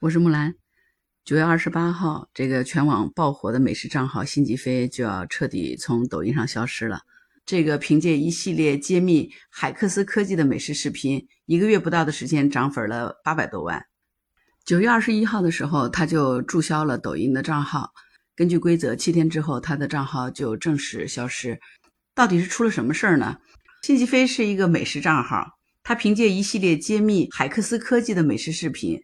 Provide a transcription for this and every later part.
我是木兰。九月二十八号，这个全网爆火的美食账号辛吉飞就要彻底从抖音上消失了。这个凭借一系列揭秘海克斯科技的美食视频，一个月不到的时间涨粉了八百多万。九月二十一号的时候，他就注销了抖音的账号。根据规则，七天之后他的账号就正式消失。到底是出了什么事儿呢？辛吉飞是一个美食账号，他凭借一系列揭秘海克斯科技的美食视频。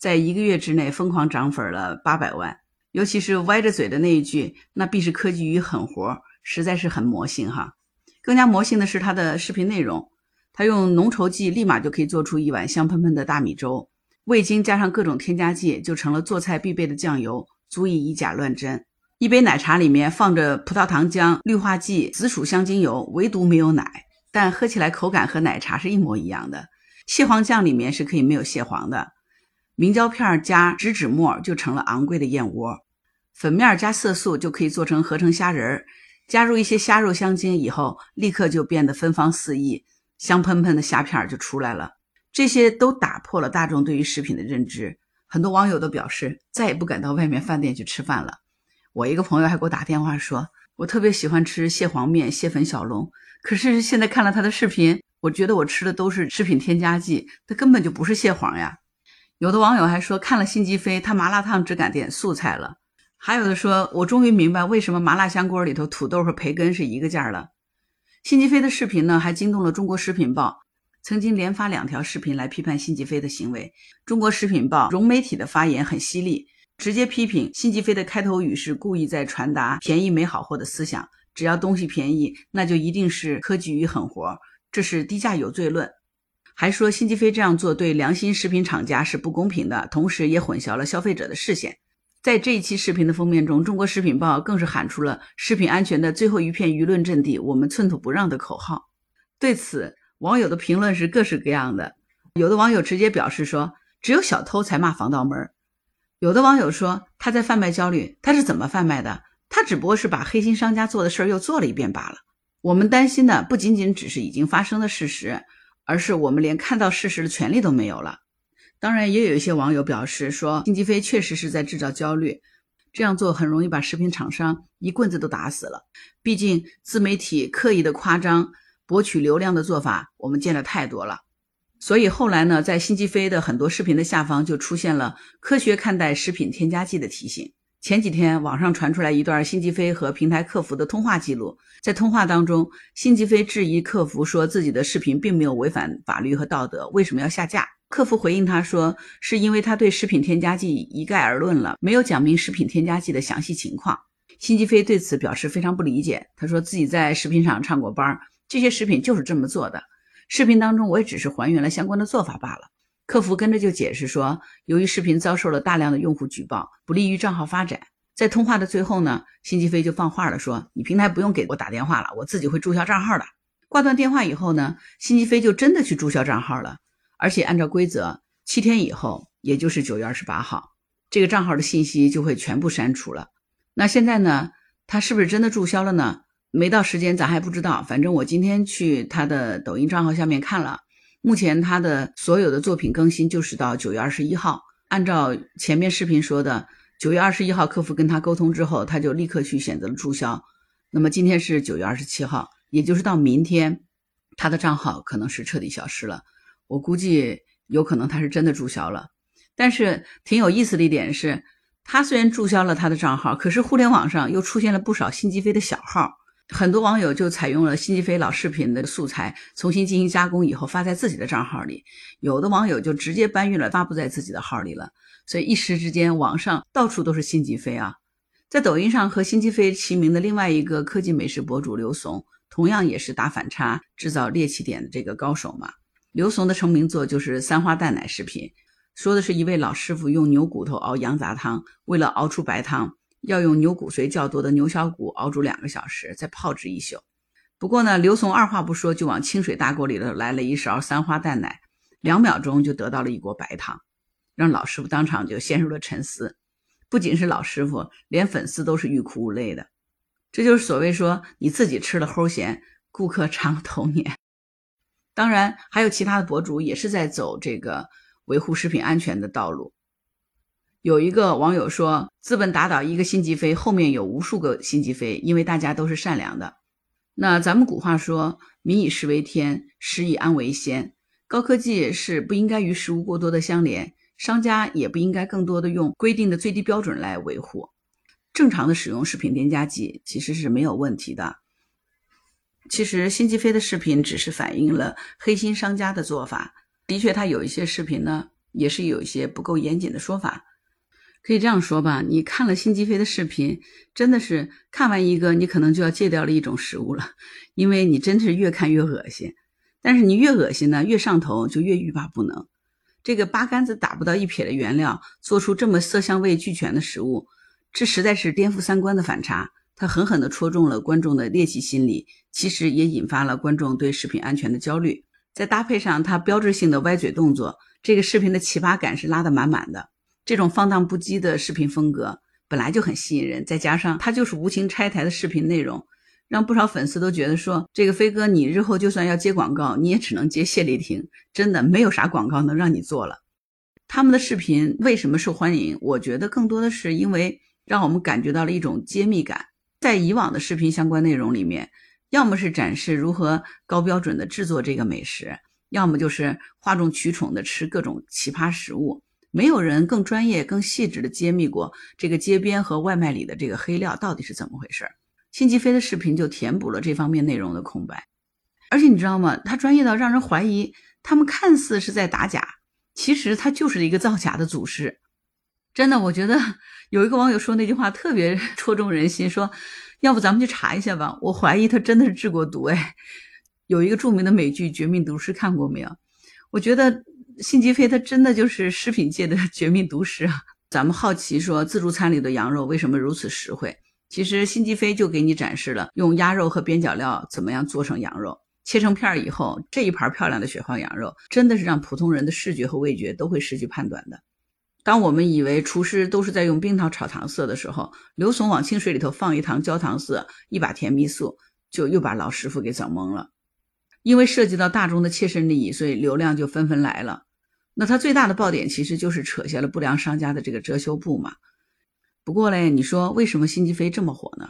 在一个月之内疯狂涨粉了八百万，尤其是歪着嘴的那一句“那必是科技与狠活”，实在是很魔性哈。更加魔性的是他的视频内容，他用浓稠剂立马就可以做出一碗香喷喷的大米粥，味精加上各种添加剂就成了做菜必备的酱油，足以以假乱真。一杯奶茶里面放着葡萄糖浆、氯化剂、紫薯香精油，唯独没有奶，但喝起来口感和奶茶是一模一样的。蟹黄酱里面是可以没有蟹黄的。明胶片加植脂末就成了昂贵的燕窝，粉面加色素就可以做成合成虾仁儿，加入一些虾肉香精以后，立刻就变得芬芳四溢，香喷喷的虾片就出来了。这些都打破了大众对于食品的认知，很多网友都表示再也不敢到外面饭店去吃饭了。我一个朋友还给我打电话说，我特别喜欢吃蟹黄面、蟹粉小笼，可是现在看了他的视频，我觉得我吃的都是食品添加剂，它根本就不是蟹黄呀。有的网友还说看了辛吉飞，他麻辣烫只敢点素菜了。还有的说，我终于明白为什么麻辣香锅里头土豆和培根是一个价了。辛吉飞的视频呢，还惊动了中国食品报，曾经连发两条视频来批判辛吉飞的行为。中国食品报融媒体的发言很犀利，直接批评辛吉飞的开头语是故意在传达便宜没好货的思想，只要东西便宜，那就一定是科技与狠活，这是低价有罪论。还说辛吉飞这样做对良心食品厂家是不公平的，同时也混淆了消费者的视线。在这一期视频的封面中，中国食品报更是喊出了“食品安全的最后一片舆论阵地，我们寸土不让”的口号。对此，网友的评论是各式各样的。有的网友直接表示说：“只有小偷才骂防盗门。”有的网友说：“他在贩卖焦虑，他是怎么贩卖的？他只不过是把黑心商家做的事儿又做了一遍罢了。”我们担心的不仅仅只是已经发生的事实。而是我们连看到事实的权利都没有了。当然，也有一些网友表示说，辛吉飞确实是在制造焦虑，这样做很容易把食品厂商一棍子都打死了。毕竟，自媒体刻意的夸张、博取流量的做法，我们见的太多了。所以后来呢，在辛吉飞的很多视频的下方就出现了“科学看待食品添加剂”的提醒。前几天，网上传出来一段辛吉飞和平台客服的通话记录。在通话当中，辛吉飞质疑客服说自己的视频并没有违反法律和道德，为什么要下架？客服回应他说，是因为他对食品添加剂一概而论了，没有讲明食品添加剂的详细情况。辛吉飞对此表示非常不理解，他说自己在食品厂上过班，这些食品就是这么做的。视频当中我也只是还原了相关的做法罢了。客服跟着就解释说，由于视频遭受了大量的用户举报，不利于账号发展。在通话的最后呢，辛吉飞就放话了，说：“你平台不用给我打电话了，我自己会注销账号的。”挂断电话以后呢，辛吉飞就真的去注销账号了，而且按照规则，七天以后，也就是九月二十八号，这个账号的信息就会全部删除了。那现在呢，他是不是真的注销了呢？没到时间，咱还不知道。反正我今天去他的抖音账号下面看了。目前他的所有的作品更新就是到九月二十一号。按照前面视频说的，九月二十一号客服跟他沟通之后，他就立刻去选择了注销。那么今天是九月二十七号，也就是到明天，他的账号可能是彻底消失了。我估计有可能他是真的注销了。但是挺有意思的一点是，他虽然注销了他的账号，可是互联网上又出现了不少辛吉飞的小号。很多网友就采用了辛吉飞老视频的素材，重新进行加工以后发在自己的账号里。有的网友就直接搬运了发布在自己的号里了。所以一时之间，网上到处都是辛吉飞啊。在抖音上和辛吉飞齐名的另外一个科技美食博主刘怂，同样也是打反差、制造猎奇点的这个高手嘛。刘怂的成名作就是三花淡奶视频，说的是一位老师傅用牛骨头熬羊杂汤，为了熬出白汤。要用牛骨髓较多的牛小骨熬煮两个小时，再泡制一宿。不过呢，刘松二话不说就往清水大锅里头来了一勺三花淡奶，两秒钟就得到了一锅白汤，让老师傅当场就陷入了沉思。不仅是老师傅，连粉丝都是欲哭无泪的。这就是所谓说你自己吃了齁咸，顾客尝了头年。当然，还有其他的博主也是在走这个维护食品安全的道路。有一个网友说，资本打倒一个辛吉飞，后面有无数个辛吉飞，因为大家都是善良的。那咱们古话说，民以食为天，食以安为先。高科技是不应该与食物过多的相连，商家也不应该更多的用规定的最低标准来维护。正常的使用食品添加剂其实是没有问题的。其实辛吉飞的视频只是反映了黑心商家的做法，的确，他有一些视频呢，也是有一些不够严谨的说法。可以这样说吧，你看了辛吉飞的视频，真的是看完一个，你可能就要戒掉了一种食物了，因为你真的是越看越恶心。但是你越恶心呢，越上头，就越欲罢不能。这个八竿子打不到一撇的原料，做出这么色香味俱全的食物，这实在是颠覆三观的反差。它狠狠地戳中了观众的猎奇心理，其实也引发了观众对食品安全的焦虑。再搭配上它标志性的歪嘴动作，这个视频的奇葩感是拉得满满的。这种放荡不羁的视频风格本来就很吸引人，再加上它就是无情拆台的视频内容，让不少粉丝都觉得说，这个飞哥你日后就算要接广告，你也只能接谢丽婷，真的没有啥广告能让你做了。他们的视频为什么受欢迎？我觉得更多的是因为让我们感觉到了一种揭秘感。在以往的视频相关内容里面，要么是展示如何高标准的制作这个美食，要么就是哗众取宠的吃各种奇葩食物。没有人更专业、更细致的揭秘过这个街边和外卖里的这个黑料到底是怎么回事儿。辛吉飞的视频就填补了这方面内容的空白，而且你知道吗？他专业到让人怀疑，他们看似是在打假，其实他就是一个造假的祖师。真的，我觉得有一个网友说那句话特别 戳中人心，说要不咱们去查一下吧？我怀疑他真的是制过毒。哎，有一个著名的美剧《绝命毒师》，看过没有？我觉得。辛吉飞他真的就是食品界的绝命毒师啊！咱们好奇说自助餐里的羊肉为什么如此实惠？其实辛吉飞就给你展示了用鸭肉和边角料怎么样做成羊肉，切成片儿以后，这一盘漂亮的雪花羊肉真的是让普通人的视觉和味觉都会失去判断的。当我们以为厨师都是在用冰糖炒糖色的时候，刘总往清水里头放一糖焦糖色，一把甜蜜素，就又把老师傅给整懵了。因为涉及到大众的切身利益，所以流量就纷纷来了。那他最大的爆点其实就是扯下了不良商家的这个遮羞布嘛。不过嘞，你说为什么辛吉飞这么火呢？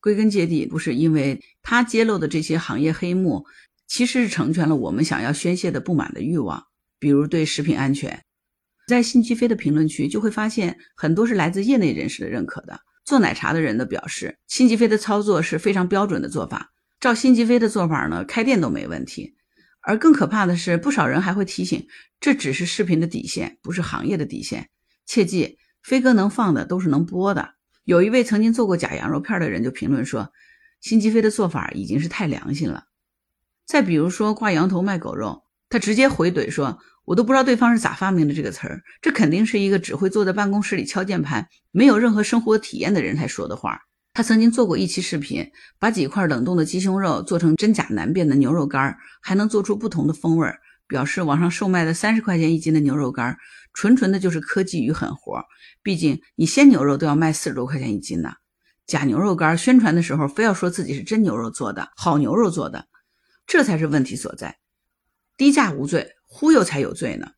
归根结底不是因为他揭露的这些行业黑幕，其实是成全了我们想要宣泄的不满的欲望，比如对食品安全。在辛吉飞的评论区就会发现很多是来自业内人士的认可的。做奶茶的人的表示，辛吉飞的操作是非常标准的做法，照辛吉飞的做法呢，开店都没问题。而更可怕的是，不少人还会提醒，这只是视频的底线，不是行业的底线。切记，飞哥能放的都是能播的。有一位曾经做过假羊肉片的人就评论说，辛吉飞的做法已经是太良心了。再比如说挂羊头卖狗肉，他直接回怼说，我都不知道对方是咋发明的这个词儿，这肯定是一个只会坐在办公室里敲键盘，没有任何生活体验的人才说的话。他曾经做过一期视频，把几块冷冻的鸡胸肉做成真假难辨的牛肉干，还能做出不同的风味。表示网上售卖的三十块钱一斤的牛肉干，纯纯的就是科技与狠活。毕竟你鲜牛肉都要卖四十多块钱一斤呢。假牛肉干宣传的时候，非要说自己是真牛肉做的，好牛肉做的，这才是问题所在。低价无罪，忽悠才有罪呢。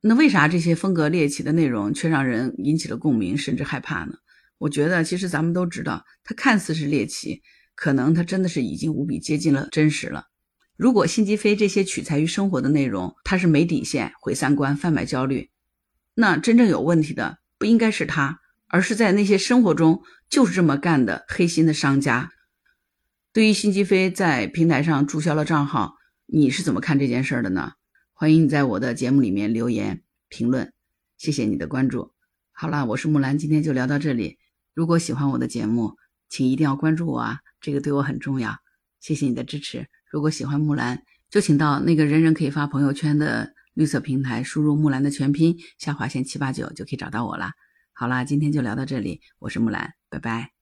那为啥这些风格猎奇的内容却让人引起了共鸣，甚至害怕呢？我觉得，其实咱们都知道，它看似是猎奇，可能它真的是已经无比接近了真实了。如果辛吉飞这些取材于生活的内容，它是没底线、毁三观、贩卖焦虑，那真正有问题的不应该是他，而是在那些生活中就是这么干的黑心的商家。对于辛吉飞在平台上注销了账号，你是怎么看这件事的呢？欢迎你在我的节目里面留言评论，谢谢你的关注。好了，我是木兰，今天就聊到这里。如果喜欢我的节目，请一定要关注我啊，这个对我很重要。谢谢你的支持。如果喜欢木兰，就请到那个人人可以发朋友圈的绿色平台，输入木兰的全拼下划线七八九，就可以找到我了。好啦，今天就聊到这里，我是木兰，拜拜。